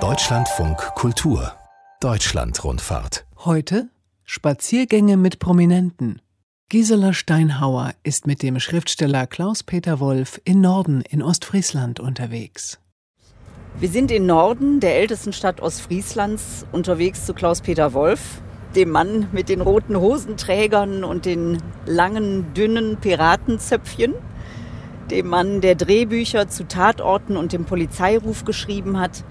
Deutschlandfunk Kultur Deutschlandrundfahrt. Heute Spaziergänge mit Prominenten. Gisela Steinhauer ist mit dem Schriftsteller Klaus-Peter Wolf in Norden in Ostfriesland unterwegs. Wir sind in Norden, der ältesten Stadt Ostfrieslands, unterwegs zu Klaus-Peter Wolf, dem Mann mit den roten Hosenträgern und den langen, dünnen Piratenzöpfchen, dem Mann, der Drehbücher zu Tatorten und dem Polizeiruf geschrieben hat,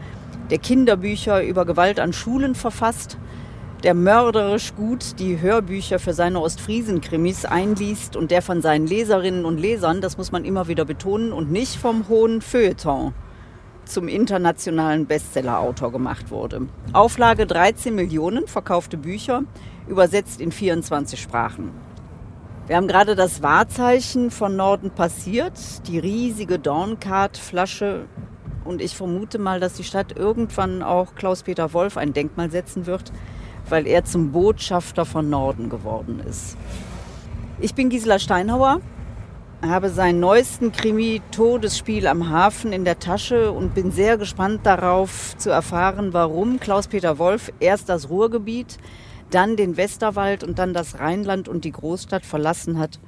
der Kinderbücher über Gewalt an Schulen verfasst, der mörderisch gut die Hörbücher für seine Ostfriesen-Krimis einliest und der von seinen Leserinnen und Lesern, das muss man immer wieder betonen, und nicht vom hohen Feuilleton zum internationalen Bestsellerautor gemacht wurde. Auflage 13 Millionen verkaufte Bücher, übersetzt in 24 Sprachen. Wir haben gerade das Wahrzeichen von Norden passiert, die riesige Dorncard-Flasche und ich vermute mal, dass die Stadt irgendwann auch Klaus-Peter Wolf ein Denkmal setzen wird, weil er zum Botschafter von Norden geworden ist. Ich bin Gisela Steinhauer, habe seinen neuesten Krimi Todesspiel am Hafen in der Tasche und bin sehr gespannt darauf zu erfahren, warum Klaus-Peter Wolf erst das Ruhrgebiet, dann den Westerwald und dann das Rheinland und die Großstadt verlassen hat,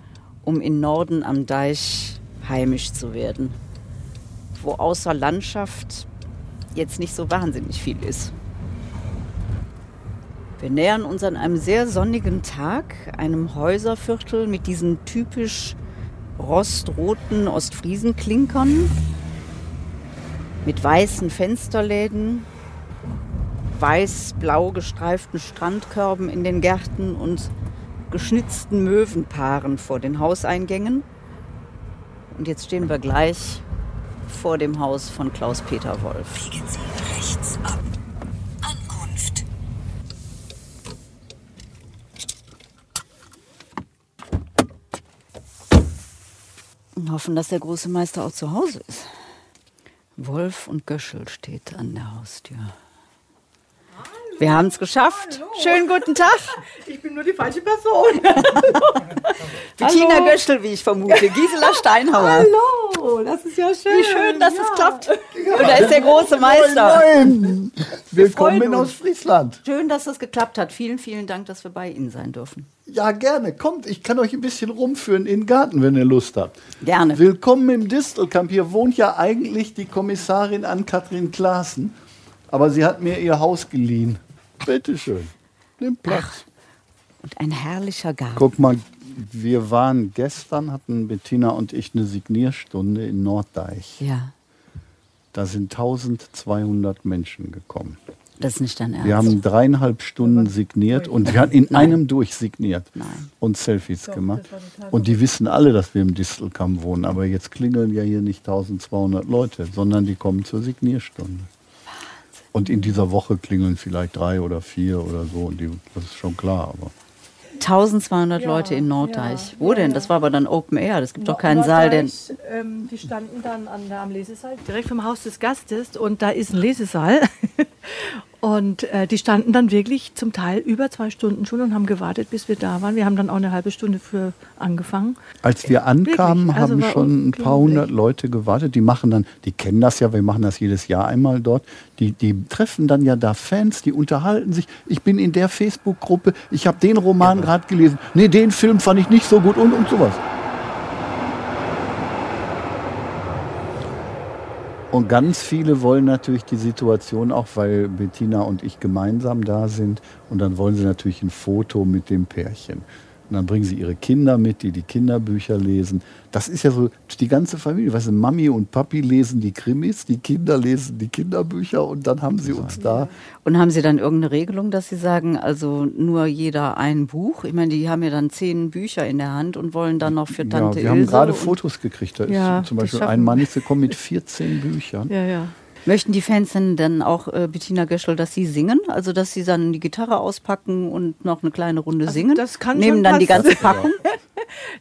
um in Norden am Deich heimisch zu werden wo außer Landschaft jetzt nicht so wahnsinnig viel ist. Wir nähern uns an einem sehr sonnigen Tag, einem Häuserviertel mit diesen typisch rostroten Ostfriesenklinkern, mit weißen Fensterläden, weiß-blau gestreiften Strandkörben in den Gärten und geschnitzten Möwenpaaren vor den Hauseingängen. Und jetzt stehen wir gleich vor dem Haus von Klaus-Peter Wolf. Biegen Sie rechts ab. Ankunft. Und hoffen, dass der große Meister auch zu Hause ist. Wolf und Göschel steht an der Haustür. Wir haben es geschafft. Hallo. Schönen guten Tag. Ich bin nur die falsche Person. Bettina. Göschel, wie ich vermute. Gisela Steinhauer. Hallo, das ist ja schön. Wie schön, dass ja. es klappt. Und da ist der große Meister. Moin! Willkommen freuen in. Ostfriesland. Schön, dass es geklappt hat. Vielen, vielen Dank, dass wir bei Ihnen sein dürfen. Ja, gerne. Kommt, ich kann euch ein bisschen rumführen in den Garten, wenn ihr Lust habt. Gerne. Willkommen im Distelkamp. Hier wohnt ja eigentlich die Kommissarin Ann-Kathrin Klaassen. Aber sie hat mir ihr Haus geliehen. Bitte schön. Nimm Platz. Und ein herrlicher Garten. Guck mal, wir waren gestern, hatten Bettina und ich eine Signierstunde in Norddeich. Ja, Da sind 1200 Menschen gekommen. das ist nicht dein Ernst. Wir haben dreieinhalb Stunden signiert und wir haben in einem durch signiert Nein. und Selfies gemacht. Und die wissen alle, dass wir im Distelkamp wohnen. Aber jetzt klingeln ja hier nicht 1200 Leute, sondern die kommen zur Signierstunde. Und in dieser Woche klingeln vielleicht drei oder vier oder so. Und die, das ist schon klar. Aber 1200 Ja, Leute in Norddeich. ja, Wo ja, denn? ja. Das war aber dann Open Air. Das gibt doch keinen Saal, der. Norddeich, Ähm, die standen dann an der, am Lesesaal, direkt vom Haus des Gastes und da ist ein Lesesaal. und äh, die standen dann wirklich zum Teil über zwei Stunden schon und haben gewartet, bis wir da waren. Wir haben dann auch eine halbe Stunde für angefangen. als wir ankamen, Wirklich? Also haben schon ein paar hundert Leute gewartet. Die machen dann, die kennen das ja, wir machen das jedes Jahr einmal dort. Die, die treffen dann ja da Fans, die unterhalten sich. Ich bin in der Facebook-Gruppe, ich habe den Roman gerade gelesen. Nee, den Film fand ich nicht so gut und, und sowas. Und ganz viele wollen natürlich die Situation auch, weil Bettina und ich gemeinsam da sind. Und dann wollen sie natürlich ein Foto mit dem Pärchen. Und dann bringen sie ihre Kinder mit, die die Kinderbücher lesen. Das ist ja so die ganze Familie. Weißt du, Mami und Papi lesen die Krimis, die Kinder lesen die Kinderbücher und dann haben sie uns da. Und haben Sie dann irgendeine Regelung, dass Sie sagen, also nur jeder ein Buch? Ich meine, die haben ja dann zehn Bücher in der Hand und wollen dann noch für Tante ja, wir haben Ilse gerade und- Fotos gekriegt. Da ist Ja, zum das Beispiel ein wir. Mann ist gekommen mit 14 Büchern. Ja, ja. Möchten die Fans denn dann auch äh, Bettina Göschel, dass sie singen? Also dass sie dann die Gitarre auspacken und noch eine kleine Runde Also singen? das kann Nehmen schon dann die ganze Packung?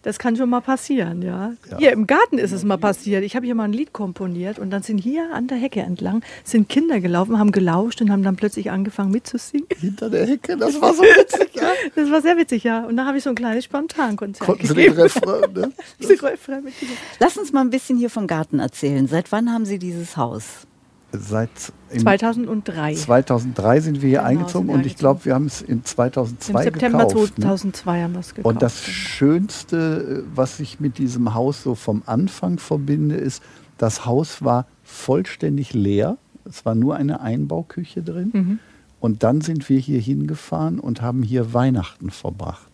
Das kann schon mal passieren, ja. Ja. Hier im Garten ist es mal passiert. Ich habe hier mal ein Lied komponiert und dann sind hier an der Hecke entlang sind Kinder gelaufen, haben gelauscht und haben dann plötzlich angefangen mitzusingen. Hinter der Hecke, das war so witzig. Ja. Das war sehr witzig, ja. Und da habe ich so ein kleines Spontankonzert Konnten Sie den gegeben. Refrain, ne? Lass uns mal ein bisschen hier vom Garten erzählen. Seit wann haben Sie dieses Haus? Seit im 2003. 2003 sind wir hier Genau, eingezogen wir und ich glaube, wir haben es in 2002 Im September gekauft. ne? 2002 haben wir es gekauft. Und das Schönste, was ich mit diesem Haus so vom Anfang verbinde, ist, das Haus war vollständig leer. Es war nur eine Einbauküche drin. Mhm. Und dann sind wir hier hingefahren und haben hier Weihnachten verbracht.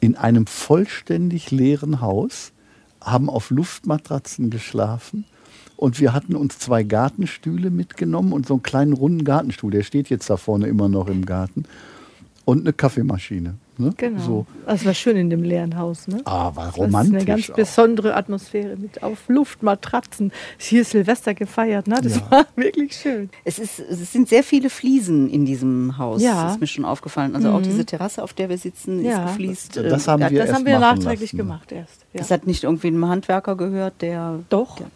In einem vollständig leeren Haus, haben auf Luftmatratzen geschlafen. Und wir hatten uns zwei Gartenstühle mitgenommen und so einen kleinen runden Gartenstuhl, der steht jetzt da vorne immer noch im Garten. Und eine Kaffeemaschine. Ne? Genau. So. Das war schön in dem leeren Haus, ne? Ah, war Das romantisch. ist eine ganz auch. besondere Atmosphäre mit auf Luftmatratzen. Hier ist Silvester gefeiert, ne? Das Ja. war wirklich schön. Es, ist, es sind sehr viele Fliesen in diesem Haus. Ja. Das ist mir schon aufgefallen. Also auch diese Terrasse, auf der wir sitzen, Ja. ist gefliest. Das äh, haben wir Das erst haben wir nachträglich lassen. gemacht erst. Ja. Das hat nicht irgendwie einem Handwerker gehört, der. Doch, Ja.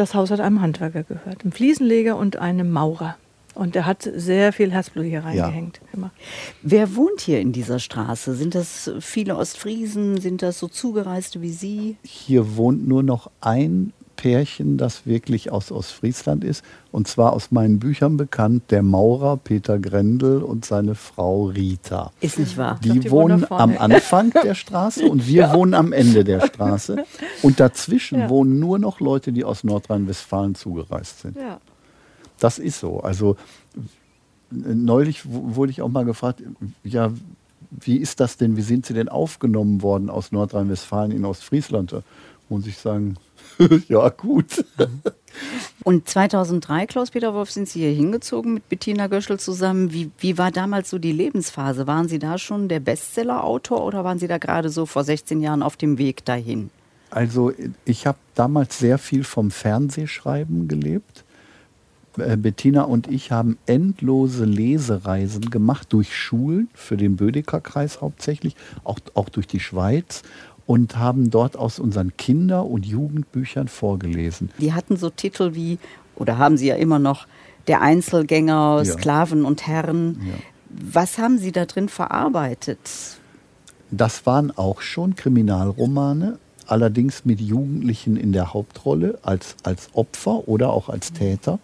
Das Haus hat einem Handwerker gehört. Einem Fliesenleger und einem Maurer. Und der hat sehr viel Herzblut hier reingehängt. Immer. Wer wohnt hier in dieser Straße? Sind das viele Ostfriesen? Sind das so Zugereiste wie Sie? Hier wohnt nur noch ein Pärchen, das wirklich aus Ostfriesland ist. Und zwar aus meinen Büchern bekannt, der Maurer Peter Grendel und seine Frau Rita. Ist nicht wahr? Die, die wohnen am Anfang der Straße und wir wohnen am Ende der Straße. Und dazwischen Ja. wohnen nur noch Leute, die aus Nordrhein-Westfalen zugereist sind. Ja. Das ist so. Also äh, neulich wurde ich auch mal gefragt, ja, wie ist das denn, wie sind Sie denn aufgenommen worden aus Nordrhein-Westfalen in Ostfriesland? Muss ich sagen, ja gut. Und 2003, Klaus-Peter Wolf, sind Sie hier hingezogen mit Bettina Göschel zusammen. Wie, wie war damals so die Lebensphase? Waren Sie da schon der Bestseller-Autor oder waren Sie da gerade so vor 16 Jahren auf dem Weg dahin? Also ich habe damals sehr viel vom Fernsehschreiben gelebt. Äh, Bettina und ich haben endlose Lesereisen gemacht durch Schulen, für den Bödecker-Kreis hauptsächlich, auch, auch durch die Schweiz und haben dort aus unseren Kinder- und Jugendbüchern vorgelesen. Die hatten so Titel wie, oder haben Sie ja immer noch, Der Einzelgänger, Ja. Sklaven und Herren. Ja. Was haben Sie da drin verarbeitet? Das waren auch schon Kriminalromane, allerdings mit Jugendlichen in der Hauptrolle als, als Opfer oder auch als Täter.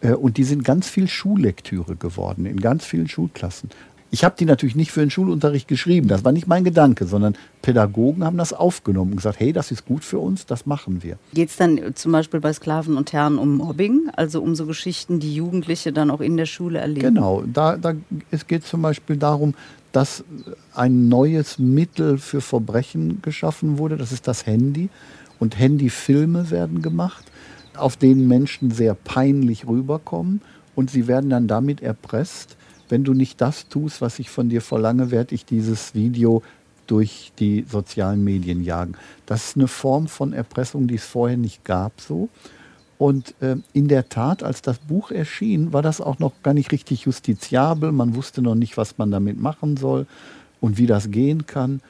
Äh, Und die sind ganz viel Schullektüre geworden, in ganz vielen Schulklassen. Ich habe die natürlich nicht für den Schulunterricht geschrieben, das war nicht mein Gedanke, sondern Pädagogen haben das aufgenommen und gesagt, hey, das ist gut für uns, das machen wir. Geht es dann äh, zum Beispiel bei Sklaven und Herren um Mobbing, also um so Geschichten, die Jugendliche dann auch in der Schule erleben? Genau, da, da, es geht zum Beispiel darum, dass ein neues Mittel für Verbrechen geschaffen wurde, das ist das Handy. Und Handyfilme werden gemacht, auf denen Menschen sehr peinlich rüberkommen und sie werden dann damit erpresst, wenn du nicht das tust, was ich von dir verlange, werde ich dieses Video durch die sozialen Medien jagen. Das ist eine Form von Erpressung, die es vorher nicht gab so. Und äh, in der Tat, als das Buch erschien, war das auch noch gar nicht richtig justiziabel. Man wusste noch nicht, was man damit machen soll und wie das gehen kann.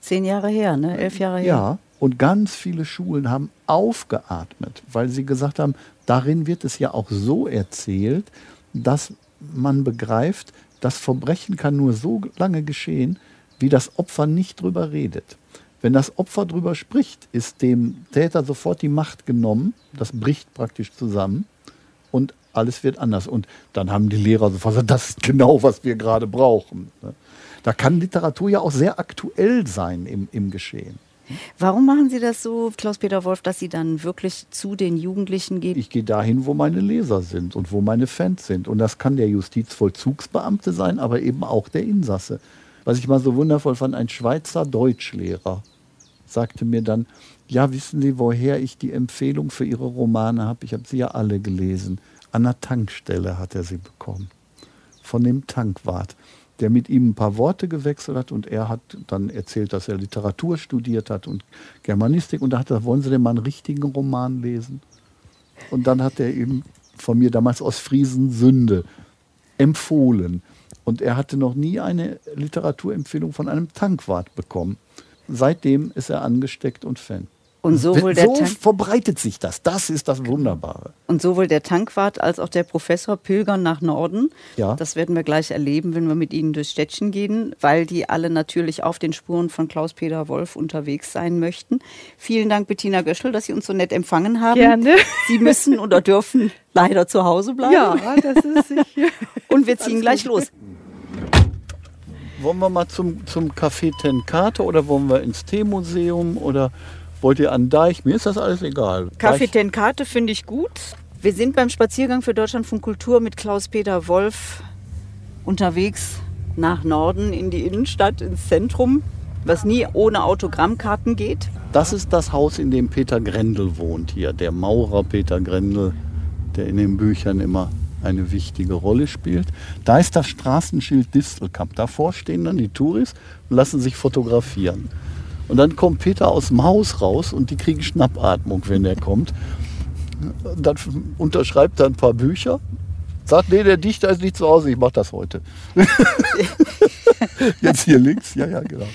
Zehn Jahre her, ne? Elf Jahre her. Ja, und ganz viele Schulen haben aufgeatmet, weil sie gesagt haben, darin wird es ja auch so erzählt, dass man begreift, das Verbrechen kann nur so lange geschehen, wie das Opfer nicht drüber redet. Wenn das Opfer drüber spricht, ist dem Täter sofort die Macht genommen, das bricht praktisch zusammen und alles wird anders. Und dann haben die Lehrer sofort gesagt, das ist genau, was wir gerade brauchen. Da kann Literatur ja auch sehr aktuell sein im, im Geschehen. Warum machen Sie das so, Klaus-Peter Wolf, dass Sie dann wirklich zu den Jugendlichen gehen? Ich gehe dahin, wo meine Leser sind und wo meine Fans sind. Und das kann der Justizvollzugsbeamte sein, aber eben auch der Insasse. Was ich mal so wundervoll fand, ein Schweizer Deutschlehrer sagte mir dann, ja, wissen Sie, woher ich die Empfehlung für Ihre Romane habe? Ich habe sie ja alle gelesen. An der Tankstelle hat er sie bekommen. Von dem Tankwart, der mit ihm ein paar Worte gewechselt hat und er hat dann erzählt, dass er Literatur studiert hat und Germanistik und da hat er, wollen Sie denn mal einen richtigen Roman lesen? Und dann hat er ihm von mir damals aus Friesen Sünde empfohlen. Und er hatte noch nie eine Literaturempfehlung von einem Tankwart bekommen. Seitdem ist er angesteckt und Fan. Und sowohl der so Tank verbreitet sich das. Das ist das Wunderbare. Und sowohl der Tankwart als auch der Professor pilgern nach Norden. Ja. Das werden wir gleich erleben, wenn wir mit ihnen durchs Städtchen gehen, weil die alle natürlich auf den Spuren von Klaus-Peter Wolf unterwegs sein möchten. Vielen Dank, Bettina Göschel, dass Sie uns so nett empfangen haben. Gerne. Sie müssen oder dürfen leider zu Hause bleiben. Ja, das ist sicher. Und wir ziehen gleich los. Wollen wir mal zum, zum Café Tenkate oder wollen wir ins Teemuseum oder wollt ihr an Deich? Mir ist das alles egal. Kaffee Tenkate finde ich gut. Wir sind beim Spaziergang für Deutschlandfunk Kultur mit Klaus-Peter Wolf unterwegs nach Norden in die Innenstadt, ins Zentrum, was nie ohne Autogrammkarten geht. Das ist das Haus, in dem Peter Grendel wohnt hier. Der Maurer Peter Grendel, der in den Büchern immer eine wichtige Rolle spielt. Da ist das Straßenschild Distelkamp. Davor stehen dann die Touris und lassen sich fotografieren. Und dann kommt Peter aus dem Haus raus und die kriegen Schnappatmung, wenn er kommt. Dann unterschreibt er ein paar Bücher. Sagt, nee, der Dichter ist nicht zu Hause, ich mache das heute. Jetzt hier links, ja, ja, genau.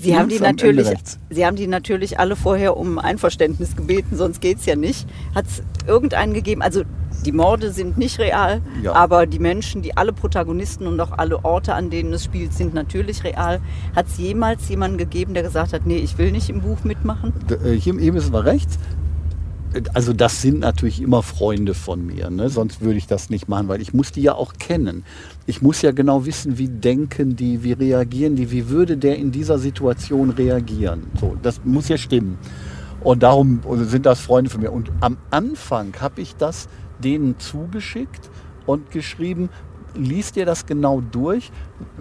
Sie haben, die natürlich. Sie haben die natürlich alle vorher um Einverständnis gebeten, sonst geht es ja nicht. Hat es irgendeinen gegeben? Also die Morde sind nicht real, Ja. aber die Menschen, die alle Protagonisten und auch alle Orte, an denen es spielt, sind natürlich real. Hat es jemals jemanden gegeben, der gesagt hat, nee, ich will nicht im Buch mitmachen? Äh, Hier, hier müssen wir rechts. Also das sind natürlich immer Freunde von mir, ne? sonst würde ich das nicht machen, weil ich muss die ja auch kennen. Ich muss ja genau wissen, wie denken die, wie reagieren die, wie würde der in dieser Situation reagieren. So, das muss ja stimmen. Und darum sind das Freunde von mir. Und am Anfang habe ich das denen zugeschickt und geschrieben, liest dir das genau durch,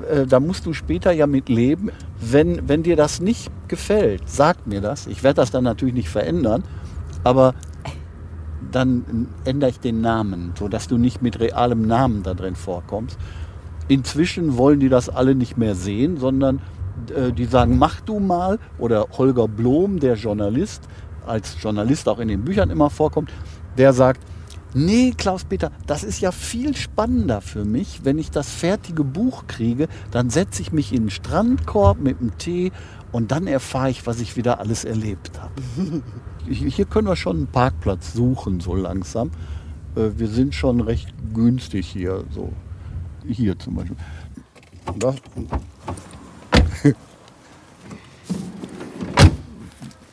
äh, da musst du später ja mit leben. Wenn, wenn dir das nicht gefällt, sag mir das. Ich werde das dann natürlich nicht verändern, aber dann ändere ich den Namen, sodass du nicht mit realem Namen da drin vorkommst. Inzwischen wollen die das alle nicht mehr sehen, sondern äh, die sagen, mach du mal. Oder Holger Blom, der Journalist, als Journalist auch in den Büchern immer vorkommt, der sagt, nee, Klaus-Peter, das ist ja viel spannender für mich, wenn ich das fertige Buch kriege, dann setze ich mich in den Strandkorb mit dem Tee und dann erfahre ich, was ich wieder alles erlebt habe. Hier können wir schon einen Parkplatz suchen, so langsam. Äh, Wir sind schon recht günstig hier, so hier zum Beispiel. Da.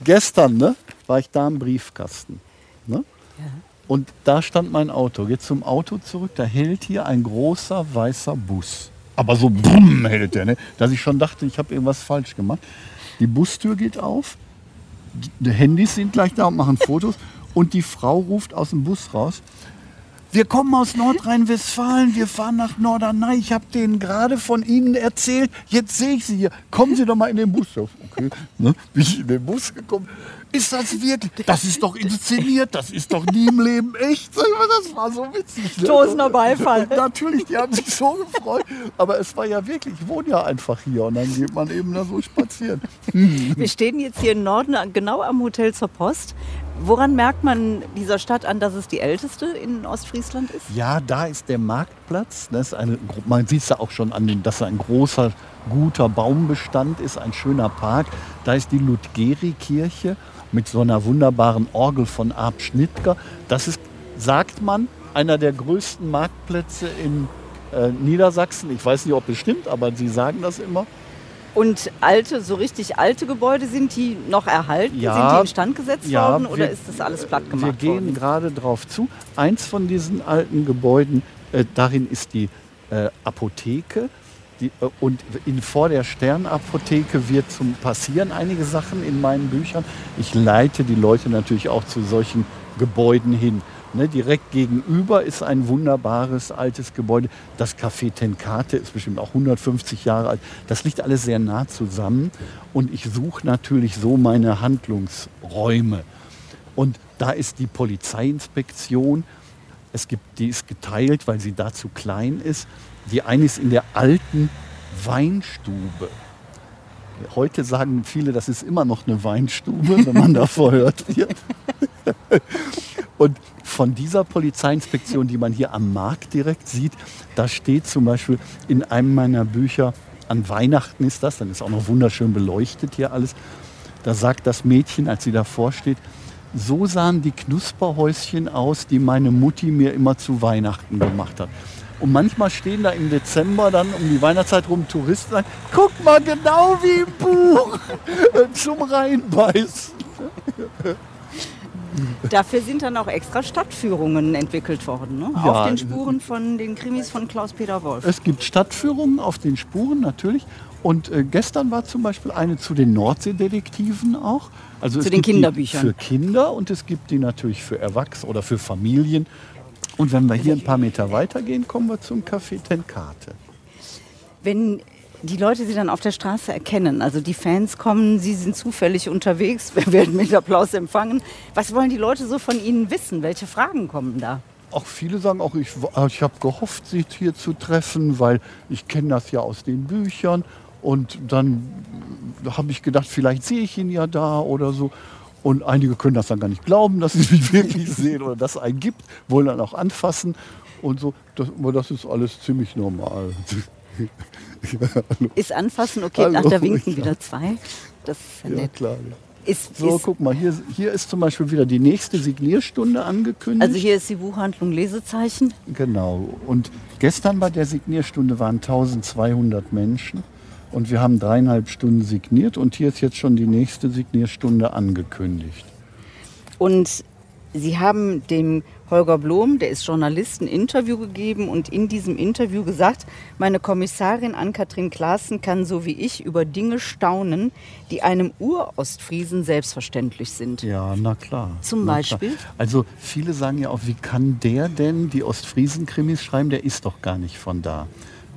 Gestern ne, war ich da im Briefkasten. Ne? Und da stand mein Auto. Jetzt zum Auto zurück, da hält hier ein großer weißer Bus. Aber so brumm hält der, ne? dass ich schon dachte, ich habe irgendwas falsch gemacht. Die Bustür geht auf, die Handys sind gleich da und machen Fotos. Und die Frau ruft aus dem Bus raus. Wir kommen aus Nordrhein-Westfalen, wir fahren nach Norderney. Ich habe denen gerade von Ihnen erzählt. Jetzt sehe ich Sie hier. Kommen Sie doch mal in den Bus. Okay, ne? bin ich in den Bus gekommen. Ist das wirklich? Das ist doch inszeniert. Das ist doch nie im Leben echt. Das war so witzig. ne? Tosender Beifall. Natürlich, die haben sich so gefreut. Aber es war ja wirklich, ich wohne ja einfach hier und dann geht man eben da so spazieren. Wir stehen jetzt hier im Norden, genau am Hotel zur Post. Woran merkt man dieser Stadt an, dass es die älteste in Ostfriesland ist? Ja, da ist der Marktplatz. Das ist eine, man sieht es ja auch schon an dem, dass da ein großer, guter Baumbestand ist, ein schöner Park. Da ist die Ludgeri-Kirche mit so einer wunderbaren Orgel von Arp Schnittger. Das ist, sagt man, einer der größten Marktplätze in äh, Niedersachsen. Ich weiß nicht, ob es stimmt, aber sie sagen das immer. Und alte, so richtig alte Gebäude, sind die noch erhalten? Ja, sind die instand gesetzt ja, worden oder wir- ist das alles platt Wir gemacht gehen worden? gerade drauf zu. Eins von diesen alten Gebäuden, äh, darin ist die äh, Apotheke. Die, äh, und in, vor der Sternapotheke wird zum passieren einige Sachen in meinen Büchern. Ich leite die Leute natürlich auch zu solchen Gebäuden hin. Ne, direkt gegenüber ist ein wunderbares altes Gebäude. Das Café Tenkate ist bestimmt auch 150 Jahre alt. Das liegt alles sehr nah zusammen. Und ich suche natürlich so meine Handlungsräume. Und da ist die Polizeiinspektion. Es gibt, die ist geteilt, weil sie da zu klein ist. Die eine ist in der alten Weinstube. Heute sagen viele, das ist immer noch eine Weinstube, wenn man da verhört wird. Und von dieser Polizeiinspektion, die man hier am Markt direkt sieht, da steht zum Beispiel in einem meiner Bücher, an Weihnachten ist das, dann ist auch noch wunderschön beleuchtet hier alles, da sagt das Mädchen, als sie davor steht, so sahen die Knusperhäuschen aus, die meine Mutti mir immer zu Weihnachten gemacht hat. Und manchmal stehen da im Dezember dann um die Weihnachtszeit rum Touristen und sagen, guck mal genau wie im Buch zum Reinbeißen. Dafür sind dann auch extra Stadtführungen entwickelt worden, ne? Ja. auf den Spuren von den Krimis von Klaus-Peter Wolf. Es gibt Stadtführungen auf den Spuren natürlich. Und äh, gestern war zum Beispiel eine zu den Nordseedetektiven auch. Also Zu es den Kinderbüchern. Für Kinder und es gibt die natürlich für Erwachsene oder für Familien. Und wenn wir hier ein paar Meter weitergehen, kommen wir zum Café Tenkate. Wenn die Leute sie dann auf der Straße erkennen, also die Fans kommen, sie sind zufällig unterwegs, werden mit Applaus empfangen. Was wollen die Leute so von ihnen wissen? Welche Fragen kommen da? Auch viele sagen auch, ich, ich habe gehofft, sie hier zu treffen, weil ich kenne das ja aus den Büchern. Und dann habe ich gedacht, vielleicht sehe ich ihn ja da oder so. Und einige können das dann gar nicht glauben, dass sie mich wirklich sehen oder dass es einen gibt, wollen dann auch anfassen und so. Das, aber das ist alles ziemlich normal. Ist anfassen, okay, Hallo, ach, da winken ja. wieder zwei. Das ist ja Ja, nett. klar. Ist, So, ist, guck mal, hier, hier ist zum Beispiel wieder die nächste Signierstunde angekündigt. also hier ist die Buchhandlung Lesezeichen. Genau. Und gestern bei der Signierstunde waren 1200 Menschen. Und wir haben dreieinhalb Stunden signiert. Und hier ist jetzt schon die nächste Signierstunde angekündigt. Und Sie haben dem Holger Blom, der ist Journalist, ein Interview gegeben und in diesem Interview gesagt, meine Kommissarin Ann-Kathrin Klaassen kann so wie ich über Dinge staunen, die einem Urostfriesen selbstverständlich sind. Ja, na klar. Zum na Beispiel? Klar. Also viele sagen ja auch, wie kann der denn die Ostfriesen-Krimis schreiben? Der ist doch gar nicht von da.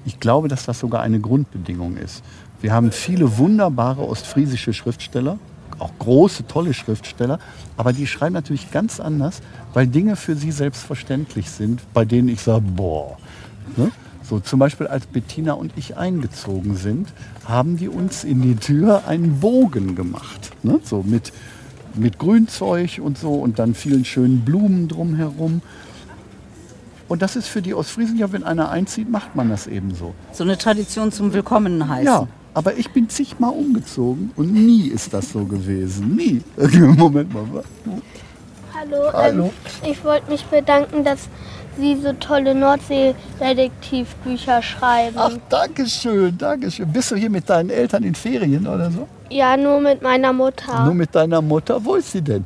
Ich glaube, dass das sogar eine Grundbedingung ist. Wir haben viele wunderbare ostfriesische Schriftsteller, auch große, tolle Schriftsteller, aber die schreiben natürlich ganz anders, weil Dinge für sie selbstverständlich sind, bei denen ich sage, boah. Ne? So zum Beispiel als Bettina und ich eingezogen sind, haben die uns in die Tür einen Bogen gemacht. Ne? So mit, mit Grünzeug und so und dann vielen schönen Blumen drumherum. Und das ist für die Ostfriesen ja, wenn einer einzieht, macht man das eben so. So eine Tradition zum Willkommen heißen. Ja, aber ich bin zigmal umgezogen und nie ist das so gewesen. Nie. Moment mal. Hallo, Hallo. Ähm, ich wollte mich bedanken, dass Sie so tolle Nordsee-Detektivbücher schreiben. Ach, danke schön, danke schön. Bist du hier mit deinen Eltern in Ferien oder so? Ja, nur mit meiner Mutter. Nur mit deiner Mutter? Wo ist sie denn?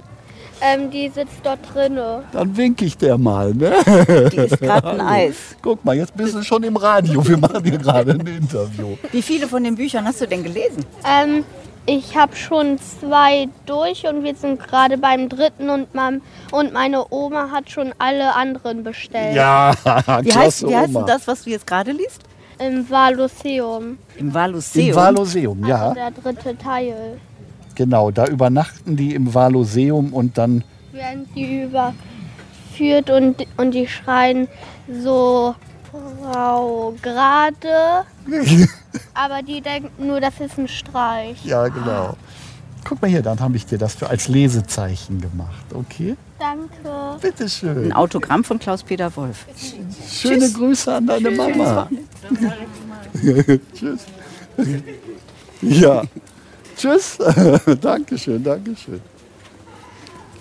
Ähm, die sitzt dort drinne. Dann wink ich der mal, ne? Die ist gerade ein Eis. Guck mal, jetzt bist du schon im Radio. Wir machen hier gerade ein Interview. Wie viele von den Büchern hast du denn gelesen? Ähm, ich habe schon zwei durch und wir sind gerade beim dritten und, mam- und meine Oma hat schon alle anderen bestellt. Ja, Wie heißt, klasse wie heißt denn das, was du jetzt gerade liest? Im Valuseum. Im Valuseum. Im Valoseum, ja. Also der dritte Teil. Genau, da übernachten die im Valoseum und dann Werden die überführt und, und die schreien so Frau gerade. Aber die denken nur, das ist ein Streich. Ja, genau. Guck mal hier, dann habe ich dir das für als Lesezeichen gemacht, okay? Danke. Bitteschön. Ein Autogramm von Klaus-Peter Wolf. Schöne Grüße an deine Mama. Tschüss. Ja. Tschüss. Dankeschön, Dankeschön.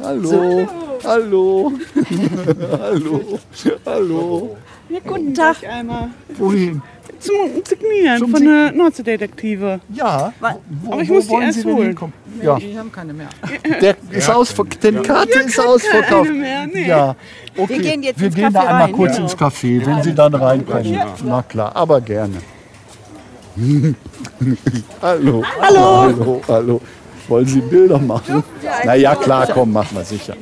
Hallo. Hallo. Hallo. Hallo. Ja, guten Tag. Einmal Wohin? zum Signieren Zum von der Nordseedetektive. Ja. Wo, Aber ich wo muss die wollen erst Sie denn holen. hinkommen? Ja. Die haben keine mehr. Der ist ausverkauft. Den Karte ist ausverkauft. keine mehr, nee. Ja. Okay. Wir gehen jetzt Wir ins gehen da Café einmal rein, kurz ja. ins Café, wenn Sie dann reinkommen. Na klar, aber gerne. hallo. Hallo. Hallo, hallo. Wollen Sie Bilder machen? Na ja, klar, komm, machen wir sicher.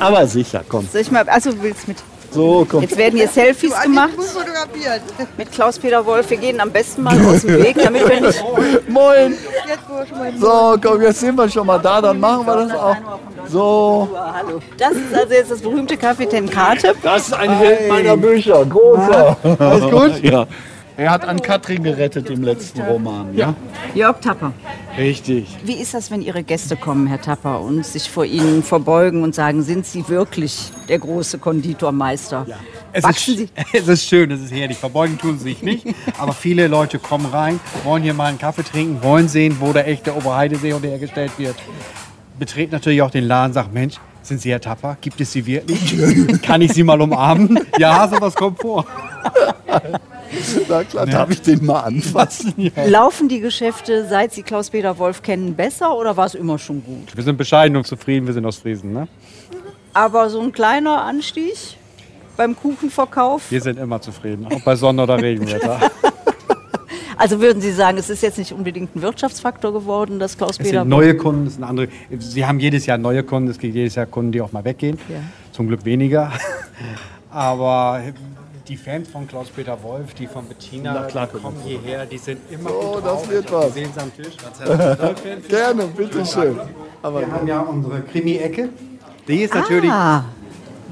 Aber sicher, komm. Soll ich mal, also du willst mit. So, komm. Jetzt werden hier Selfies gemacht mit Klaus-Peter Wolf. Wir gehen am besten mal aus dem Weg, damit wir nicht. Moin. So, komm, jetzt sind wir schon mal da, dann machen wir das auch. So, Hallo. Das ist also jetzt das berühmte Café Tenkate. das ist ein Held meiner Bücher, großer. Alles gut? Ja. Er hat an Katrin gerettet im letzten Roman, ja? Jörg Tapper. Richtig. Wie ist das, wenn Ihre Gäste kommen, Herr Tapper, und sich vor Ihnen verbeugen und sagen, sind Sie wirklich der große Konditormeister? Es Wachsen ist, Sie? es ist schön, es ist herrlich. Verbeugen tun sie sich nicht. Aber viele Leute kommen rein, wollen hier mal einen Kaffee trinken, wollen sehen, wo der echte Oberheideseehund hergestellt wird. Betreten natürlich auch den Laden, sagt, Mensch, sind Sie Herr Tapper? Gibt es Sie wirklich? Kann ich Sie mal umarmen? Ja, sowas kommt vor. Na klar, darf ich den mal anfassen? Laufen die Geschäfte, seit Sie Klaus-Peter Wolf kennen, besser oder war es immer schon gut? Wir sind bescheiden und zufrieden, wir sind aus Friesen. Ne? Aber so ein kleiner Anstieg beim Kuchenverkauf, Wir sind immer zufrieden, auch bei Sonne- oder Regenwetter. also würden Sie sagen, es ist jetzt nicht unbedingt ein Wirtschaftsfaktor geworden, dass Es Klaus-Peter sind neue Kunden, es sind andere. Sie haben jedes Jahr neue Kunden, es gibt jedes Jahr Kunden, die auch mal weggehen. Ja. Zum Glück weniger. Aber die Fans von Klaus-Peter Wolf, die von Bettina, Na klar, die kommen hierher, die sind immer Oh, gut das wird was. Sie sehen am Tisch. Gerne, bitteschön. Wir haben ja unsere Krimi-Ecke. Die ist natürlich, Ah,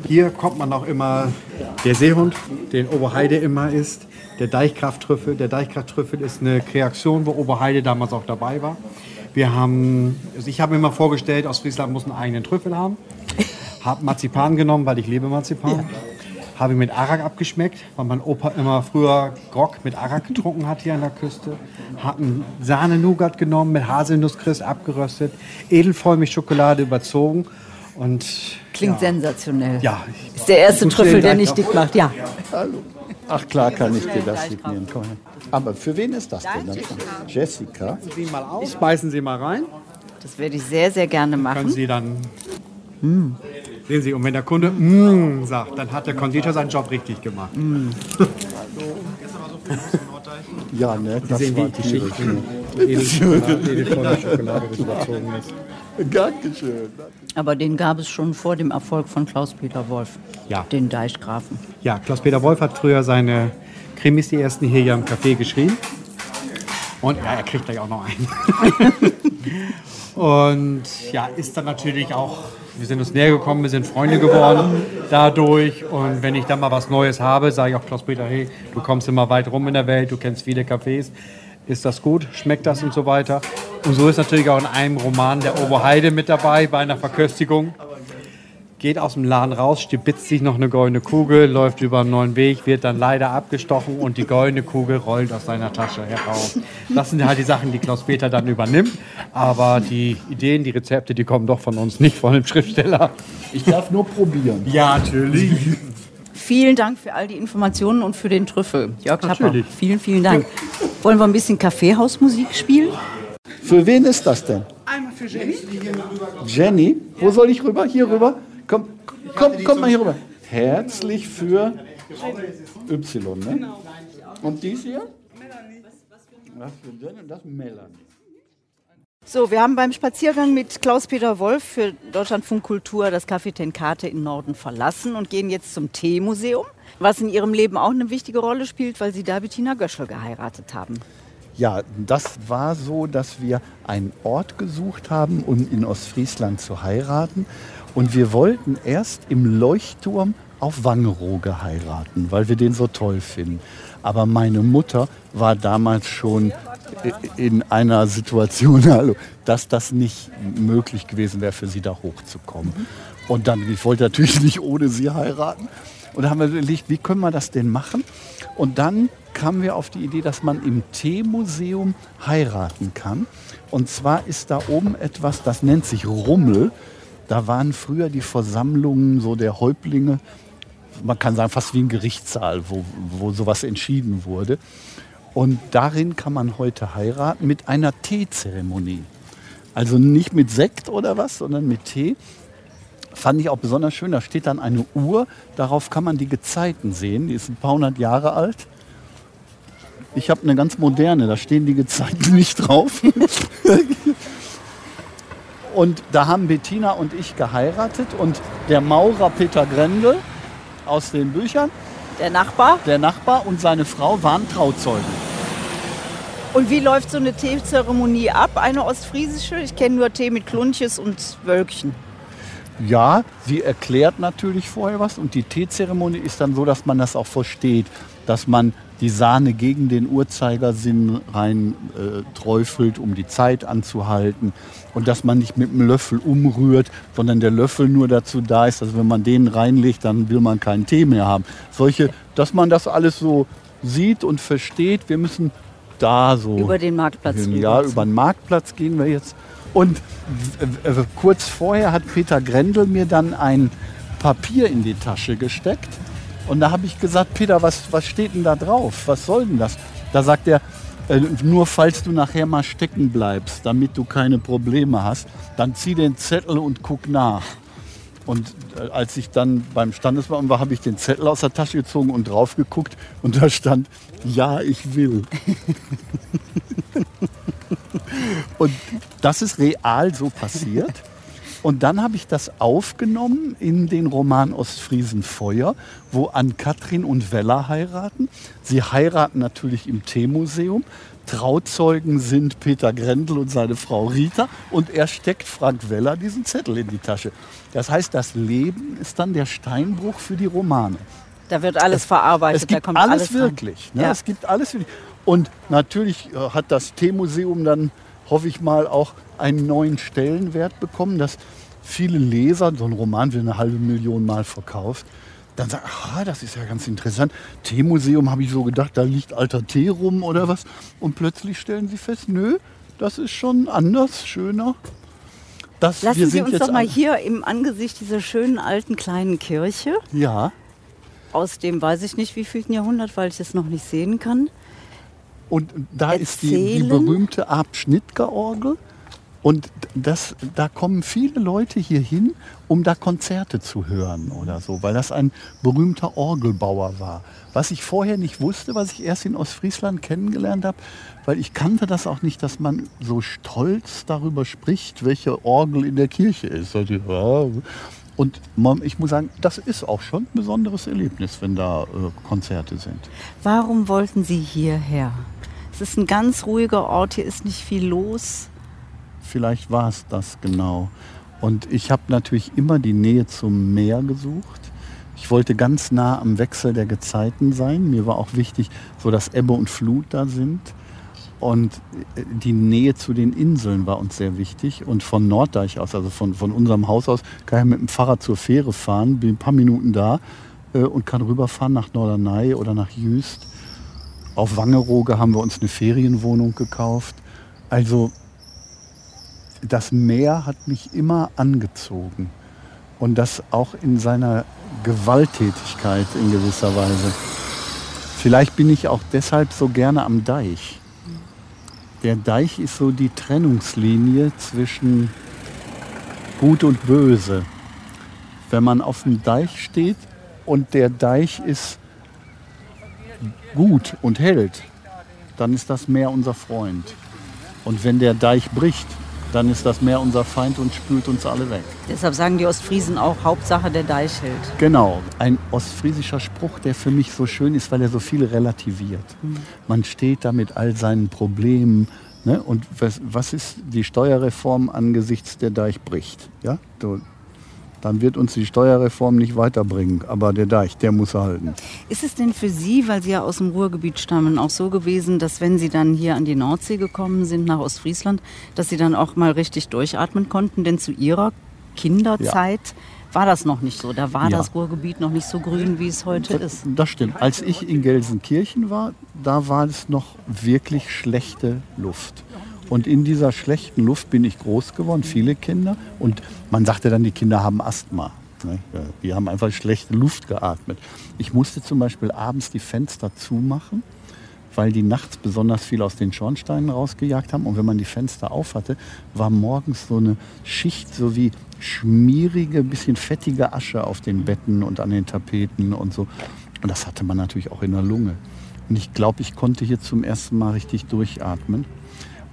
hier kommt man auch immer der Seehund, den Oberheide immer isst, der Deichkrafttrüffel. Der Deichkrafttrüffel ist eine Kreation, wo Oberheide damals auch dabei war. Wir haben, also ich habe mir immer vorgestellt, aus Friesland muss einen eigenen Trüffel haben. Habe Marzipan genommen, weil ich liebe Marzipan. Habe ihn mit Arak abgeschmeckt, weil mein Opa immer früher Grog mit Arak getrunken hat hier an der Küste. Haben Sahne-Nougat genommen, mit Haselnusskriss abgeröstet, Edelvollmilchschokolade überzogen und klingt sensationell. ja, Ist der erste Trüffel, der nicht dick macht, ja. Hallo. Ach klar kann ich dir das signieren. Komm her. Aber für wen ist das denn? Jessica. Sie mal aus, beißen Sie mal rein, Das werde ich sehr, sehr gerne können machen. Sie dann. Sehen Sie, und wenn der Kunde mm, sagt, dann hat der Konditor seinen Job richtig gemacht. Ja, ne, das sehen war die tierisch. Edelschokolade, Edelvollmilchschokolade, das überzogen ist. Dankeschön. Aber den gab es schon vor dem Erfolg von Klaus-Peter Wolf, Ja. den Deichgrafen. Ja, Klaus-Peter Wolf hat früher seine Krimis, die ersten hier ja im Café geschrieben. Und ja, er kriegt gleich auch noch einen. Und ja, ist dann natürlich auch, wir sind uns näher gekommen, wir sind Freunde geworden dadurch. Und wenn ich dann mal was Neues habe, sage ich auch Klaus-Peter, hey, du kommst immer weit rum in der Welt, du kennst viele Cafés. Ist das gut? Schmeckt das und so weiter? Und so ist natürlich auch in einem Roman der Oberheide mit dabei, bei einer Verköstigung geht aus dem Laden raus, stibitzt sich noch eine goldene Kugel, läuft über einen neuen Weg, wird dann leider abgestochen und die goldene Kugel rollt aus seiner Tasche heraus. Das sind halt die Sachen, die Klaus-Peter dann übernimmt. Aber die Ideen, die Rezepte, die kommen doch von uns, nicht von dem Schriftsteller. Ich darf nur probieren. Ja, natürlich. Vielen Dank für all die Informationen und für den Trüffel. Jörg Tapper, Natürlich. vielen, vielen Dank. Wollen wir ein bisschen Kaffeehausmusik spielen? Für wen ist das denn? Einmal für Jenny. Jenny? Wo soll ich rüber? Hier rüber? Komm, komm, komm mal hier rüber. Herzlich für Y, ne? Und dies hier? Was für denn? Das ist Melanie. So, wir haben beim Spaziergang mit Klaus-Peter Wolf für Deutschlandfunk Kultur das Café Tenkate in Norden verlassen und gehen jetzt zum Teemuseum, was in Ihrem Leben auch eine wichtige Rolle spielt, weil Sie da Bettina Göschel geheiratet haben. Ja, das war so, dass wir einen Ort gesucht haben, um in Ostfriesland zu heiraten. Und wir wollten erst im Leuchtturm auf Wangerooge heiraten, weil wir den so toll finden. Aber meine Mutter war damals schon in einer Situation, dass das nicht möglich gewesen wäre, für sie da hochzukommen. Und dann, ich wollte natürlich nicht ohne sie heiraten. Und da haben wir überlegt, wie können wir das denn machen? Und dann kamen wir auf die Idee, dass man im Teemuseum heiraten kann. Und zwar ist da oben etwas, das nennt sich Rummel. Da waren früher die Versammlungen so der Häuptlinge, man kann sagen fast wie ein Gerichtssaal, wo, wo sowas entschieden wurde. Und darin kann man heute heiraten mit einer Teezeremonie. Also nicht mit Sekt oder was, sondern mit Tee. Fand ich auch besonders schön. Da steht dann eine Uhr, darauf kann man die Gezeiten sehen. Die ist ein paar hundert Jahre alt. Ich habe eine ganz moderne, da stehen die Gezeiten nicht drauf. Und da haben Bettina und ich geheiratet und der Maurer Peter Grendel aus den Büchern, Der Nachbar. der Nachbar und seine Frau waren Trauzeugen. Und wie läuft so eine Teezeremonie ab? Eine ostfriesische? Ich kenne nur Tee mit Klunches und Wölkchen. Ja, sie erklärt natürlich vorher was und die Teezeremonie ist dann so, dass man das auch versteht, dass man die Sahne gegen den Uhrzeigersinn rein äh, träufelt, um die Zeit anzuhalten und dass man nicht mit dem Löffel umrührt, sondern der Löffel nur dazu da ist, dass wenn man den reinlegt, dann will man keinen Tee mehr haben. Solche, dass man das alles so sieht und versteht. Wir müssen da so Über den Marktplatz rüber. Ja, über den Marktplatz gehen wir jetzt. Und äh, äh, kurz vorher hat Peter Grendel mir dann ein Papier in die Tasche gesteckt. Und da habe ich gesagt, Peter, was, was steht denn da drauf? Was soll denn das? Da sagt er, äh, nur falls du nachher mal stecken bleibst, damit du keine Probleme hast, dann zieh den Zettel und guck nach. Und äh, als ich dann beim Standesbeamten war, habe ich den Zettel aus der Tasche gezogen und drauf geguckt und da stand, ja, ich will. und das ist real so passiert. Und dann habe ich das aufgenommen in den Roman Ostfriesen Feuer, wo Ann-Kathrin und Weller heiraten. Sie heiraten natürlich im Teemuseum. Trauzeugen sind Peter Grendel und seine Frau Rita. Und er steckt Frank Weller diesen Zettel in die Tasche. Das heißt, das Leben ist dann der Steinbruch für die Romane. Da wird alles verarbeitet, Es gibt da kommt alles, alles wirklich. Ne? Ja. Es gibt alles wirklich. Und natürlich äh, hat das Teemuseum dann, hoffe ich mal, auch einen neuen Stellenwert bekommen, dass viele Leser, so ein Roman wird eine halbe Million Mal verkauft, dann sagen, aha, das ist ja ganz interessant. Teemuseum habe ich so gedacht, da liegt alter Tee rum oder was. Und plötzlich stellen sie fest, nö, das ist schon anders, schöner. Das, wir Lassen Sie uns jetzt doch mal hier im Angesicht dieser schönen alten kleinen Kirche Ja, aus dem weiß ich nicht wievielten Jahrhundert, weil ich es noch nicht sehen kann. Und da ist die, die Erzählen? berühmte Arp-Schnittger-Orgel. Und das, da kommen viele Leute hier hin, um da Konzerte zu hören oder so, weil das ein berühmter Orgelbauer war. Was ich vorher nicht wusste, was ich erst in Ostfriesland kennengelernt habe, weil ich kannte das auch nicht, dass man so stolz darüber spricht, welche Orgel in der Kirche ist. Und ich muss sagen, das ist auch schon ein besonderes Erlebnis, wenn da äh, Konzerte sind. Warum wollten Sie hierher? Es ist ein ganz ruhiger Ort, hier ist nicht viel los. Vielleicht war es das genau. Und ich habe natürlich immer die Nähe zum Meer gesucht. Ich wollte ganz nah am Wechsel der Gezeiten sein. Mir war auch wichtig, so dass Ebbe und Flut da sind. Und äh, die Nähe zu den Inseln war uns sehr wichtig. Und von Norddeich aus, also von, von unserem Haus aus, kann ich mit dem Fahrrad zur Fähre fahren, bin ein paar Minuten da äh, und kann rüberfahren nach Norderney oder nach Jüst. Auf Wangerooge haben wir uns eine Ferienwohnung gekauft. Also das Meer hat mich immer angezogen. Und das auch in seiner Gewalttätigkeit in gewisser Weise. Vielleicht bin ich auch deshalb so gerne am Deich. Der Deich ist so die Trennungslinie zwischen Gut und Böse. Wenn man auf dem Deich steht und der Deich ist gut und hält, dann ist das Meer unser Freund. Und wenn der Deich bricht, dann ist das Meer unser Feind und spült uns alle weg. Deshalb sagen die Ostfriesen auch, Hauptsache der Deich hält. Genau, ein ostfriesischer Spruch, der für mich so schön ist, weil er so viel relativiert. Man steht da mit all seinen Problemen. Ne? Und was, was ist die Steuerreform angesichts der Deich bricht? Ja? So, dann wird uns die Steuerreform nicht weiterbringen. Aber der Deich, der muss halten. Ist es denn für Sie, weil Sie ja aus dem Ruhrgebiet stammen, auch so gewesen, dass wenn Sie dann hier an die Nordsee gekommen sind, nach Ostfriesland, dass Sie dann auch mal richtig durchatmen konnten? Denn zu Ihrer Kinderzeit war das noch nicht so. Da war Ja. das Ruhrgebiet noch nicht so grün, wie es heute ist. Das stimmt. Als ich in Gelsenkirchen war, da war es noch wirklich schlechte Luft. Und in dieser schlechten Luft bin ich groß geworden, viele Kinder. Und man sagte dann, die Kinder haben Asthma. ne? Die haben einfach schlechte Luft geatmet. Ich musste zum Beispiel abends die Fenster zumachen, weil die nachts besonders viel aus den Schornsteinen rausgejagt haben. Und wenn man die Fenster auf hatte, war morgens so eine Schicht, so wie schmierige, bisschen fettige Asche auf den Betten und an den Tapeten und so. Und das hatte man natürlich auch in der Lunge. Und ich glaube, ich konnte hier zum ersten Mal richtig durchatmen.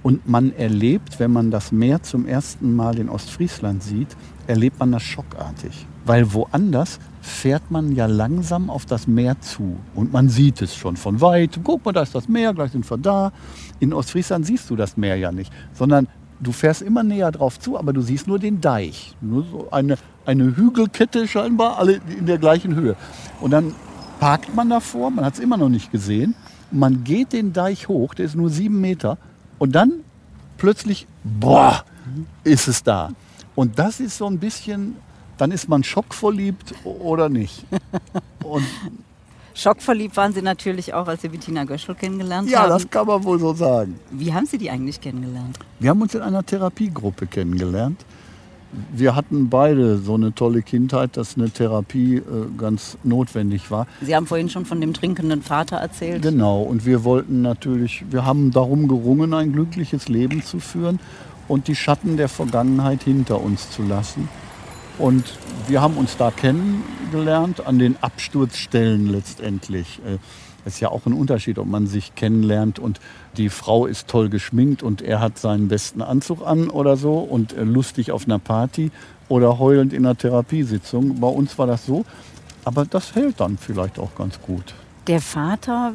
Und man erlebt, wenn man das Meer zum ersten Mal in Ostfriesland sieht, erlebt man das schockartig. Weil woanders fährt man ja langsam auf das Meer zu. Und man sieht es schon von weit. Guck mal, da ist das Meer, gleich sind wir da. In Ostfriesland siehst du das Meer ja nicht, sondern du fährst immer näher drauf zu, aber du siehst nur den Deich. Nur so eine, eine Hügelkette scheinbar, alle in der gleichen Höhe. Und dann parkt man davor, man hat es immer noch nicht gesehen. Man geht den Deich hoch, der ist nur sieben Meter. Und dann plötzlich, boah, ist es da. Und das ist so ein bisschen, dann ist man schockverliebt oder nicht. Und Schockverliebt waren Sie natürlich auch, als Sie Bettina Göschel kennengelernt ja, haben. das kann man wohl so sagen. Wie haben Sie die eigentlich kennengelernt? Wir haben uns in einer Therapiegruppe kennengelernt. Wir hatten beide so eine tolle Kindheit, dass eine Therapie äh, ganz notwendig war. Sie haben vorhin schon von dem trinkenden Vater erzählt. Genau, und wir wollten natürlich, wir haben darum gerungen, ein glückliches Leben zu führen und die Schatten der Vergangenheit hinter uns zu lassen. Und wir haben uns da kennengelernt, an den Absturzstellen letztendlich. Äh, Ist ja auch ein Unterschied, ob man sich kennenlernt und die Frau ist toll geschminkt und er hat seinen besten Anzug an oder so und äh, lustig auf einer Party oder heulend in einer Therapiesitzung. Bei uns war das so, aber das hält dann vielleicht auch ganz gut. Der Vater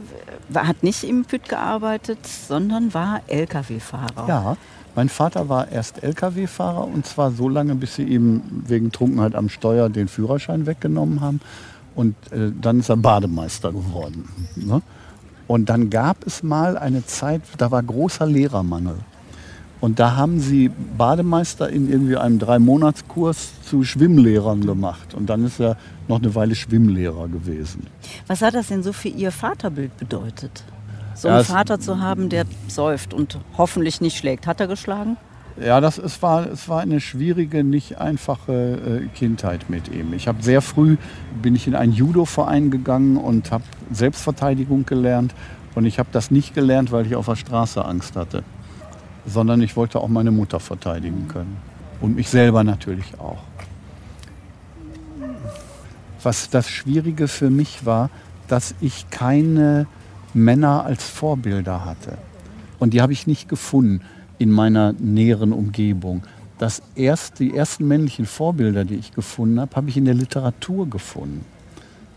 war- hat nicht im Püt gearbeitet, sondern war Lkw-Fahrer. Ja, mein Vater war erst Lkw-Fahrer und zwar so lange, bis sie ihm wegen Trunkenheit am Steuer den Führerschein weggenommen haben. Und äh, dann ist er Bademeister geworden. Ne? Und dann gab es mal eine Zeit, da war großer Lehrermangel. Und da haben sie Bademeister in irgendwie einem Drei-Monats-Kurs zu Schwimmlehrern gemacht. Und dann ist er noch eine Weile Schwimmlehrer gewesen. Was hat das denn so für Ihr Vaterbild bedeutet? So Ja, einen es- Vater zu haben, der säuft und hoffentlich nicht schlägt. Hat er geschlagen? Ja, das, es, war, es war eine schwierige, nicht einfache äh, Kindheit mit ihm. Ich habe sehr früh, bin ich in einen Judo-Verein gegangen und habe Selbstverteidigung gelernt. Und ich habe das nicht gelernt, weil ich auf der Straße Angst hatte, sondern ich wollte auch meine Mutter verteidigen können. Und mich selber natürlich auch. Was das Schwierige für mich war, dass ich keine Männer als Vorbilder hatte. Und die habe ich nicht gefunden in meiner näheren Umgebung. Das erst, die ersten männlichen Vorbilder, die ich gefunden habe, habe ich in der Literatur gefunden.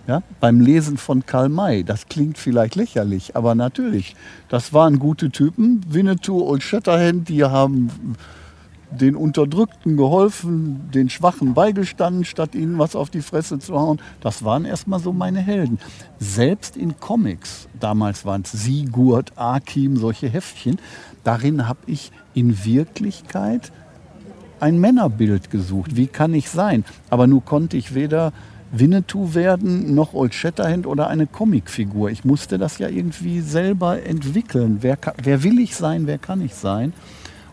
Ja, beim Lesen von Karl May. Das klingt vielleicht lächerlich, aber natürlich. Das waren gute Typen. Winnetou und Shatterhand, die haben den Unterdrückten geholfen, den Schwachen beigestanden, statt ihnen was auf die Fresse zu hauen. Das waren erstmal so meine Helden. Selbst in Comics, damals waren es Sigurd, Akim, solche Heftchen, darin habe ich in Wirklichkeit ein Männerbild gesucht. Wie kann ich sein? Aber nun konnte ich weder Winnetou werden, noch Old Shatterhand oder eine Comicfigur. Ich musste das ja irgendwie selber entwickeln. Wer, kann, wer will ich sein, wer kann ich sein?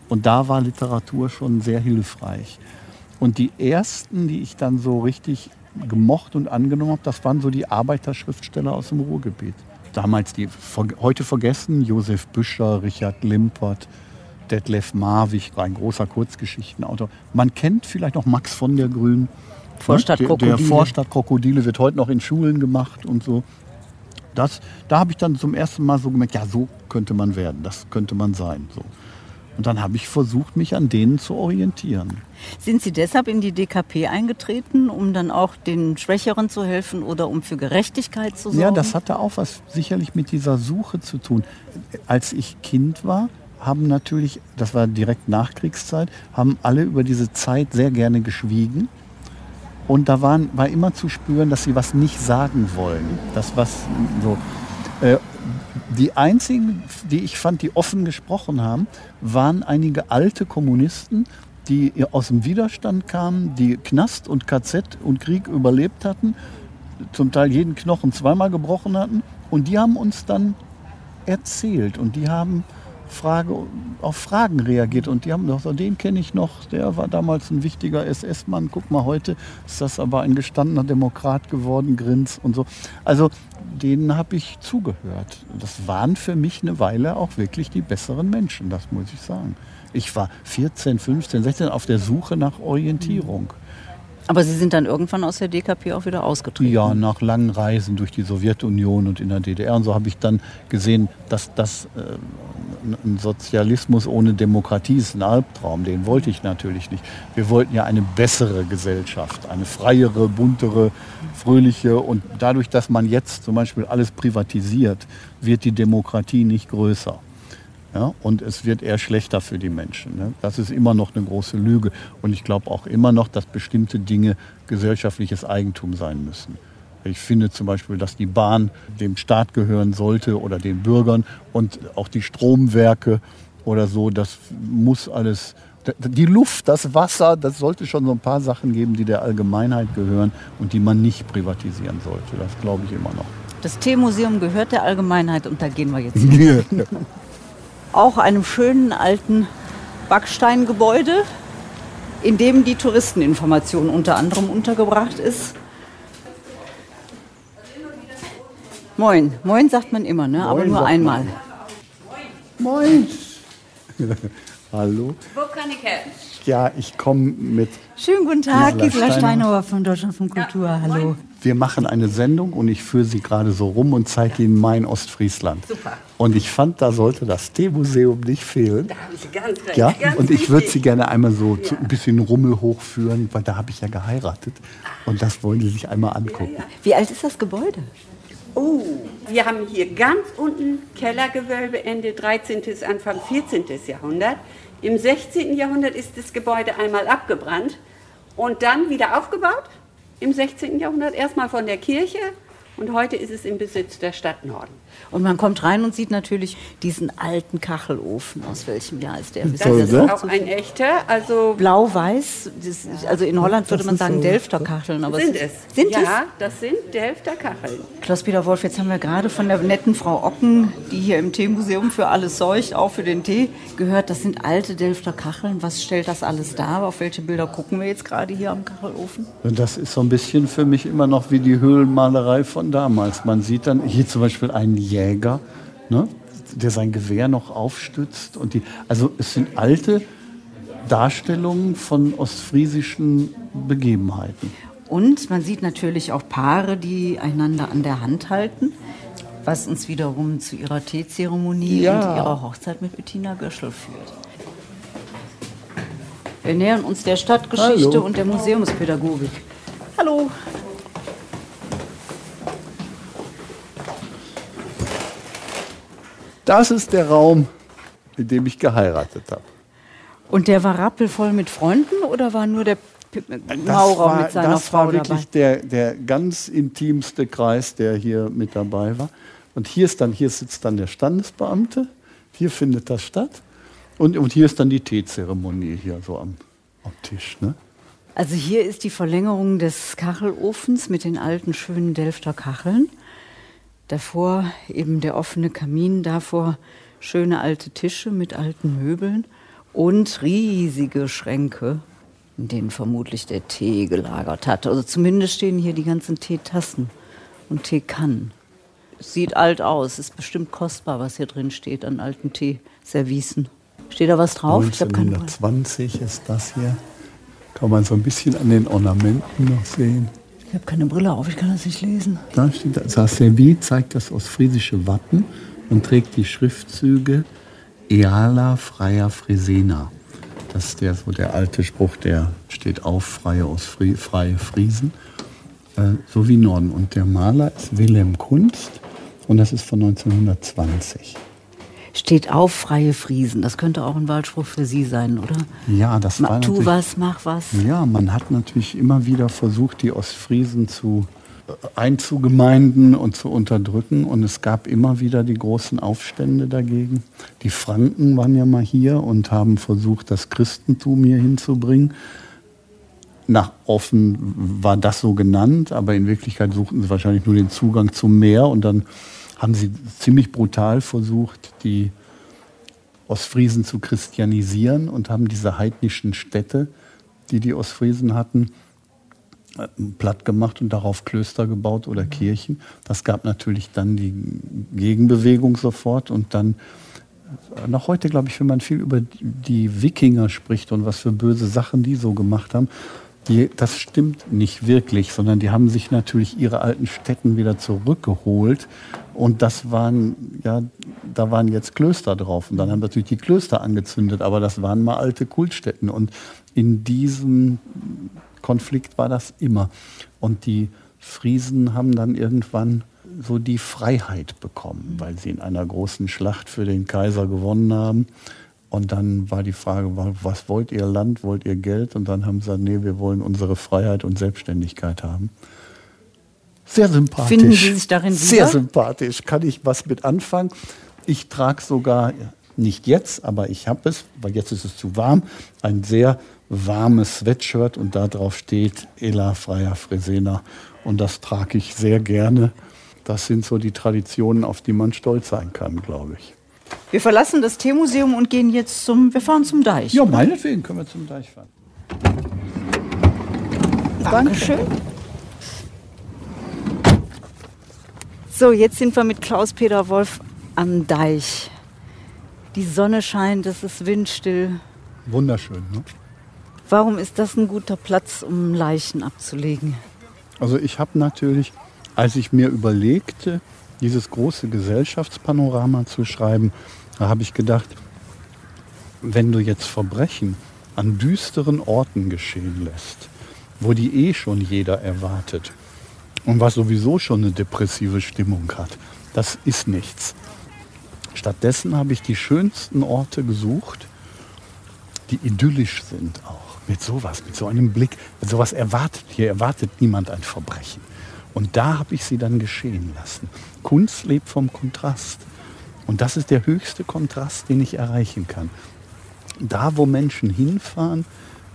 Und da war Literatur schon sehr hilfreich. Und die ersten, die ich dann so richtig gemocht und angenommen habe, das waren so die Arbeiterschriftsteller aus dem Ruhrgebiet. Damals die heute vergessen, Josef Büscher, Richard Limpert, Detlef Marwig, ein großer Kurzgeschichtenautor. Man kennt vielleicht noch Max von der Grün. Vorstadt Der, der Krokodile. Vorstadt Krokodile wird heute noch in Schulen gemacht und so. Das, da habe ich dann zum ersten Mal so gemerkt, ja, so könnte man werden, das könnte man sein. So. Und dann habe ich versucht, mich an denen zu orientieren. Sind Sie deshalb in die DKP eingetreten, um dann auch den Schwächeren zu helfen oder um für Gerechtigkeit zu sorgen? Ja, das hatte auch was sicherlich mit dieser Suche zu tun. Als ich Kind war, haben natürlich, das war direkt Nachkriegszeit, haben alle über diese Zeit sehr gerne geschwiegen. Und da waren, war immer zu spüren, dass sie was nicht sagen wollen. Das was so. Die einzigen, die ich fand, die offen gesprochen haben, waren einige alte Kommunisten, die aus dem Widerstand kamen, die Knast und KZ und Krieg überlebt hatten, zum Teil jeden Knochen zweimal gebrochen hatten. Und die haben uns dann erzählt und die haben Frage, auf Fragen reagiert. Und die haben gesagt, so, den kenne ich noch, der war damals ein wichtiger SS-Mann. Guck mal, heute ist das aber ein gestandener Demokrat geworden, Grins und so. Also denen habe ich zugehört. Das waren für mich eine Weile auch wirklich die besseren Menschen, das muss ich sagen. Ich war 14, 15, 16 auf der Suche nach Orientierung. Aber Sie sind dann irgendwann aus der DKP auch wieder ausgetreten. Ja, nach langen Reisen durch die Sowjetunion und in der DDR und so habe ich dann gesehen, dass das äh, ein Sozialismus ohne Demokratie ist ein Albtraum. Den wollte ich natürlich nicht. Wir wollten ja eine bessere Gesellschaft, eine freiere, buntere, fröhliche und dadurch, dass man jetzt zum Beispiel alles privatisiert, wird die Demokratie nicht größer. Ja, und es wird eher schlechter für die Menschen. Ne? Das ist immer noch eine große Lüge. Und ich glaube auch immer noch, dass bestimmte Dinge gesellschaftliches Eigentum sein müssen. Ich finde zum Beispiel, dass die Bahn dem Staat gehören sollte oder den Bürgern und auch die Stromwerke oder so, das muss alles, die Luft, das Wasser, das sollte schon so ein paar Sachen geben, die der Allgemeinheit gehören und die man nicht privatisieren sollte. Das glaube ich immer noch. Das Teemuseum gehört der Allgemeinheit und da gehen wir jetzt hin. Auch einem schönen alten Backsteingebäude, in dem die Touristeninformation unter anderem untergebracht ist. Moin. Moin sagt man immer, ne? aber Moin nur sagt einmal. Moin. Hallo. Wo kann ich helfen? Ja, ich komme mit. Schönen guten Tag, Gisela Gisela Steinauer. Steinauer von Deutschlandfunk Kultur. Hallo. Wir machen eine Sendung und ich führe sie gerade so rum und zeige Ihnen mein Ostfriesland. Super. Und ich fand, da sollte das Teemuseum nicht fehlen. Da haben Sie ganz recht. Ja, ganz und ich würde Sie gerne einmal so zu, ein bisschen Rummel hochführen, weil da habe ich ja geheiratet. Und das wollen Sie sich einmal angucken. Wie alt ist das Gebäude? Oh, wir haben hier ganz unten Kellergewölbe Ende 13. bis Anfang 14. Jahrhundert. Im 16. Jahrhundert ist das Gebäude einmal abgebrannt und dann wieder aufgebaut. Im 16. Jahrhundert erstmal von der Kirche und heute ist es im Besitz der Stadt Norden. Und man kommt rein und sieht natürlich diesen alten Kachelofen. Aus welchem Jahr ist der? Das Sie ist das? auch ein echter, also Blau-Weiß. das- Also in Holland würde man sagen Delfter Kacheln. Aber sind es es. Sind ja, das sind Delfter Kacheln. Klaus-Peter Wolf, jetzt haben wir gerade von der netten Frau Ocken, die hier im Teemuseum für alles sorgt, auch für den Tee, gehört, das sind alte Delfter Kacheln. Was stellt das alles dar? Auf welche Bilder gucken wir jetzt gerade hier am Kachelofen? Und das ist so ein bisschen für mich immer noch wie die Höhlenmalerei von damals. Man sieht dann hier zum Beispiel einen Jäger, ne, der sein Gewehr noch aufstützt. Und die, also es sind alte Darstellungen von ostfriesischen Begebenheiten. Und man sieht natürlich auch Paare, die einander an der Hand halten, was uns wiederum zu ihrer Teezeremonie Ja. und ihrer Hochzeit mit Bettina Göschel führt. Wir nähern uns der Stadtgeschichte Hallo. und der Museumspädagogik. Hallo. Das ist der Raum, in dem ich geheiratet habe. Und der war rappelvoll mit Freunden oder war nur der P- Maurer mit seiner das Frau war wirklich der, der ganz intimste Kreis, der hier mit dabei war. Und hier, ist dann, hier sitzt dann der Standesbeamte, hier findet das statt. Und, und hier ist dann die Teezeremonie hier so am, am Tisch. Ne? Also hier ist die Verlängerung des Kachelofens mit den alten schönen Delfter Kacheln. Davor eben der offene Kamin, davor schöne alte Tische mit alten Möbeln und riesige Schränke, in denen vermutlich der Tee gelagert hat. Also zumindest stehen hier die ganzen Teetassen und Teekannen. Es sieht alt aus, ist bestimmt kostbar, was hier drin steht an alten Teeservicen. Steht da was drauf? Ich habe keine Ahnung. 1920 ist das hier. Kann man so ein bisschen an den Ornamenten noch sehen. Habe keine Brille auf, ich kann das nicht lesen. Da steht, das Servit zeigt das ostfriesische Wappen und trägt die Schriftzüge Eala Freier Fresena. Das ist der, so der alte Spruch, der steht auf, freie, Ostfri freie Friesen, äh, so wie Norden. Und der Maler ist Wilhelm Kunst und das ist von 1920. Steht auf, freie Friesen. Das könnte auch ein Wahlspruch für Sie sein, oder? Ja, das Ma war tu was, mach was. Ja, man hat natürlich immer wieder versucht, die Ostfriesen zu äh, einzugemeinden und zu unterdrücken. Und es gab immer wieder die großen Aufstände dagegen. Die Franken waren ja mal hier und haben versucht, das Christentum hier hinzubringen. Nach offen war das so genannt, aber in Wirklichkeit suchten sie wahrscheinlich nur den Zugang zum Meer. Und dann haben sie ziemlich brutal versucht, die Ostfriesen zu christianisieren und haben diese heidnischen Städte, die die Ostfriesen hatten, platt gemacht und darauf Klöster gebaut oder Kirchen. Das gab natürlich dann die Gegenbewegung sofort und dann äh, noch heute, glaube ich, wenn man viel über die Wikinger spricht und was für böse Sachen die so gemacht haben, die, das stimmt nicht wirklich, sondern die haben sich natürlich ihre alten Städten wieder zurückgeholt und das waren, ja, da waren jetzt Klöster drauf und dann haben natürlich die Klöster angezündet, aber das waren mal alte Kultstätten und in diesem Konflikt war das immer. Und die Friesen haben dann irgendwann so die Freiheit bekommen, weil sie in einer großen Schlacht für den Kaiser gewonnen haben. Und dann war die Frage, was wollt ihr Land, wollt ihr Geld? Und dann haben sie gesagt, nee, wir wollen unsere Freiheit und Selbstständigkeit haben. Sehr sympathisch. Finden Sie sich darin wieder? Sehr sympathisch. Kann ich was mit anfangen? Ich trage sogar, nicht jetzt, aber ich habe es, weil jetzt ist es zu warm, ein sehr warmes Sweatshirt und da drauf steht Ela Freier Fresena. Und das trage ich sehr gerne. Das sind so die Traditionen, auf die man stolz sein kann, glaube ich. Wir verlassen das Teemuseum und gehen jetzt zum, wir fahren zum Deich. Ja, meinetwegen können wir zum Deich fahren. Dankeschön. So, jetzt sind wir mit Klaus-Peter Wolf am Deich. Die Sonne scheint, es ist windstill. Wunderschön, ne? Warum ist das ein guter Platz, um Leichen abzulegen? Also ich habe natürlich, als ich mir überlegte, dieses große Gesellschaftspanorama zu schreiben, da habe ich gedacht, wenn du jetzt Verbrechen an düsteren Orten geschehen lässt, wo die eh schon jeder erwartet und was sowieso schon eine depressive Stimmung hat, das ist nichts. Stattdessen habe ich die schönsten Orte gesucht, die idyllisch sind auch. Mit sowas, mit so einem Blick, sowas erwartet. Hier erwartet niemand ein Verbrechen. Und da habe ich sie dann geschehen lassen. Kunst lebt vom Kontrast. Und das ist der höchste Kontrast, den ich erreichen kann. Da, wo Menschen hinfahren,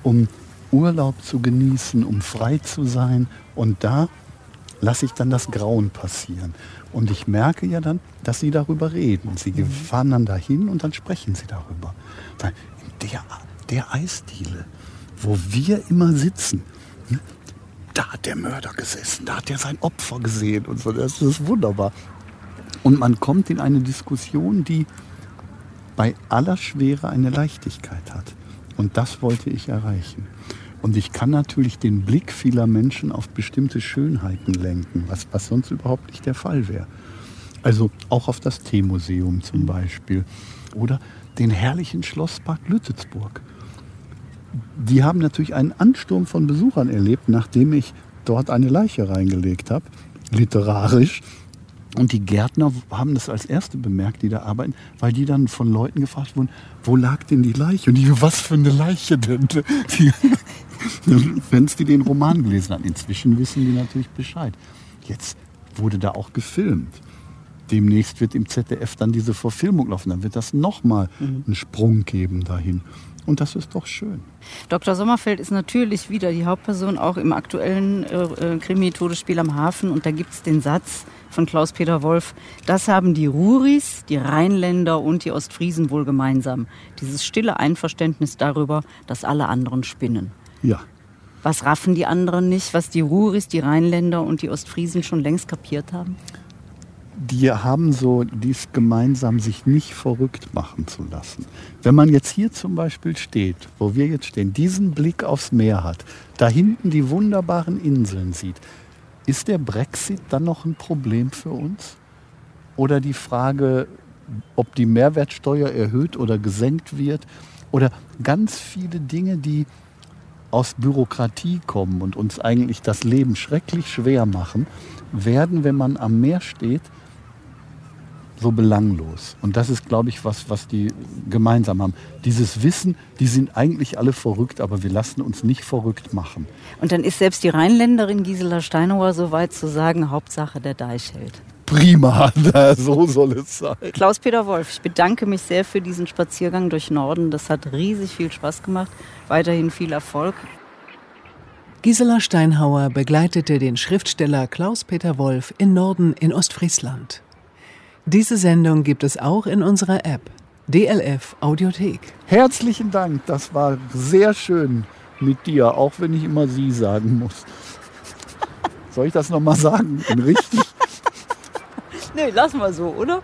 um Urlaub zu genießen, um frei zu sein, und da lasse ich dann das Grauen passieren. Und ich merke ja dann, dass sie darüber reden. Sie fahren dann dahin und dann sprechen sie darüber. In der, der Eisdiele, wo wir immer sitzen, ne, da hat der Mörder gesessen, da hat er sein Opfer gesehen und so. Das ist wunderbar. Und man kommt in eine Diskussion, die bei aller Schwere eine Leichtigkeit hat. Und das wollte ich erreichen. Und ich kann natürlich den Blick vieler Menschen auf bestimmte Schönheiten lenken, was, was sonst überhaupt nicht der Fall wäre. Also auch auf das Teemuseum zum Beispiel. Oder den herrlichen Schlosspark Lützelsburg. Die haben natürlich einen Ansturm von Besuchern erlebt, nachdem ich dort eine Leiche reingelegt habe, literarisch. Und die Gärtner haben das als Erste bemerkt, die da arbeiten, weil die dann von Leuten gefragt wurden, wo lag denn die Leiche? Und die, was für eine Leiche denn? Wenn die den Roman gelesen haben. Inzwischen wissen die natürlich Bescheid. Jetzt wurde da auch gefilmt. Demnächst wird im ZDF dann diese Verfilmung laufen. Dann wird das nochmal mhm. einen Sprung geben dahin. Und das ist doch schön. Dr. Sommerfeld ist natürlich wieder die Hauptperson auch im aktuellen äh, äh Krimi Todesspiel am Hafen. Und da gibt es den Satz von Klaus-Peter Wolf, das haben die Ruris, die Rheinländer und die Ostfriesen wohl gemeinsam. Dieses stille Einverständnis darüber, dass alle anderen spinnen. Ja. Was raffen die anderen nicht, was die Ruris, die Rheinländer und die Ostfriesen schon längst kapiert haben? Die haben so dies gemeinsam, sich nicht verrückt machen zu lassen. Wenn man jetzt hier zum Beispiel steht, wo wir jetzt stehen, diesen Blick aufs Meer hat, da hinten die wunderbaren Inseln sieht, ist der Brexit dann noch ein Problem für uns? Oder die Frage, ob die Mehrwertsteuer erhöht oder gesenkt wird? Oder ganz viele Dinge, die aus Bürokratie kommen und uns eigentlich das Leben schrecklich schwer machen, werden, wenn man am Meer steht, so belanglos. Und das ist, glaube ich, was, was die gemeinsam haben. Dieses Wissen, die sind eigentlich alle verrückt, aber wir lassen uns nicht verrückt machen. Und dann ist selbst die Rheinländerin Gisela Steinauer so weit zu sagen, Hauptsache der Deich hält. Prima, so soll es sein. Klaus-Peter Wolf, ich bedanke mich sehr für diesen Spaziergang durch Norden. Das hat riesig viel Spaß gemacht. Weiterhin viel Erfolg. Gisela Steinhauer begleitete den Schriftsteller Klaus-Peter Wolf in Norden in Ostfriesland. Diese Sendung gibt es auch in unserer App DLF Audiothek. Herzlichen Dank, das war sehr schön mit dir, auch wenn ich immer Sie sagen muss. Soll ich das nochmal sagen? Richtig? nee, lass mal so, oder?